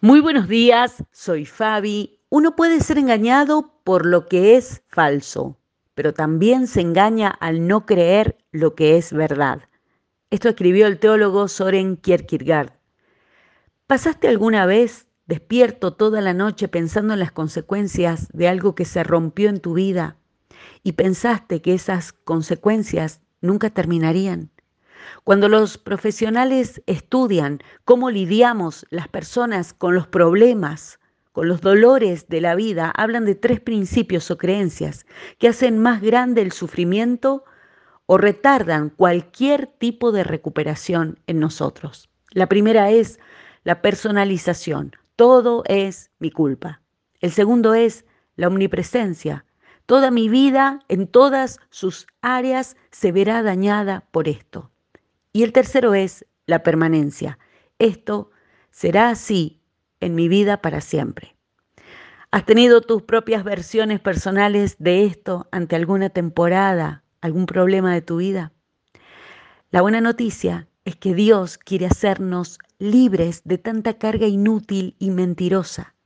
Muy buenos días, soy Fabi. Uno puede ser engañado por lo que es falso, pero también se engaña al no creer lo que es verdad. Esto escribió el teólogo Soren Kierkegaard. ¿Pasaste alguna vez despierto toda la noche pensando en las consecuencias de algo que se rompió en tu vida y pensaste que esas consecuencias nunca terminarían? Cuando los profesionales estudian cómo lidiamos las personas con los problemas, con los dolores de la vida, hablan de tres principios o creencias que hacen más grande el sufrimiento o retardan cualquier tipo de recuperación en nosotros. La primera es la personalización. Todo es mi culpa. El segundo es la omnipresencia. Toda mi vida, en todas sus áreas, se verá dañada por esto. Y el tercero es la permanencia. Esto será así en mi vida para siempre. ¿Has tenido tus propias versiones personales de esto ante alguna temporada, algún problema de tu vida? La buena noticia es que Dios quiere hacernos libres de tanta carga inútil y mentirosa.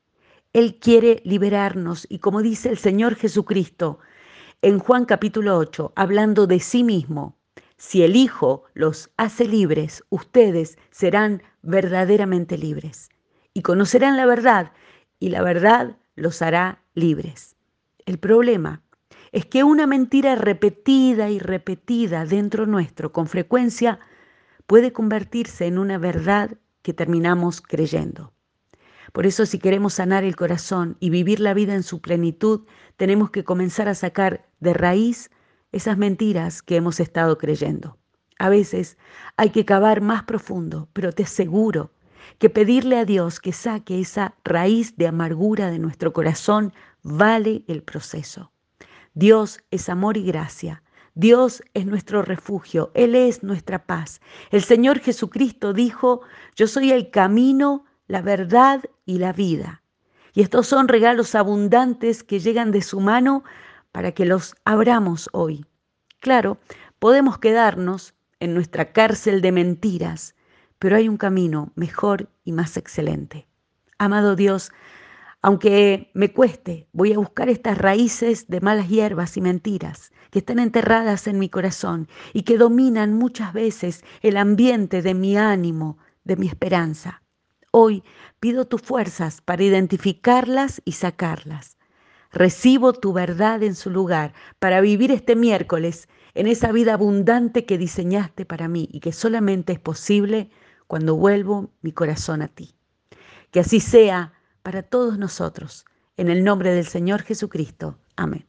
Él quiere liberarnos y como dice el Señor Jesucristo en Juan capítulo 8, hablando de sí mismo, si el Hijo los hace libres, ustedes serán verdaderamente libres y conocerán la verdad y la verdad los hará libres. El problema es que una mentira repetida y repetida dentro nuestro con frecuencia puede convertirse en una verdad que terminamos creyendo. Por eso si queremos sanar el corazón y vivir la vida en su plenitud, tenemos que comenzar a sacar de raíz esas mentiras que hemos estado creyendo. A veces hay que cavar más profundo, pero te aseguro que pedirle a Dios que saque esa raíz de amargura de nuestro corazón vale el proceso. Dios es amor y gracia. Dios es nuestro refugio, Él es nuestra paz. El Señor Jesucristo dijo, yo soy el camino, la verdad y la vida. Y estos son regalos abundantes que llegan de su mano para que los abramos hoy. Claro, podemos quedarnos en nuestra cárcel de mentiras, pero hay un camino mejor y más excelente. Amado Dios, aunque me cueste, voy a buscar estas raíces de malas hierbas y mentiras que están enterradas en mi corazón y que dominan muchas veces el ambiente de mi ánimo, de mi esperanza. Hoy pido tus fuerzas para identificarlas y sacarlas. Recibo tu verdad en su lugar para vivir este miércoles en esa vida abundante que diseñaste para mí y que solamente es posible cuando vuelvo mi corazón a ti. Que así sea para todos nosotros. En el nombre del Señor Jesucristo. Amén.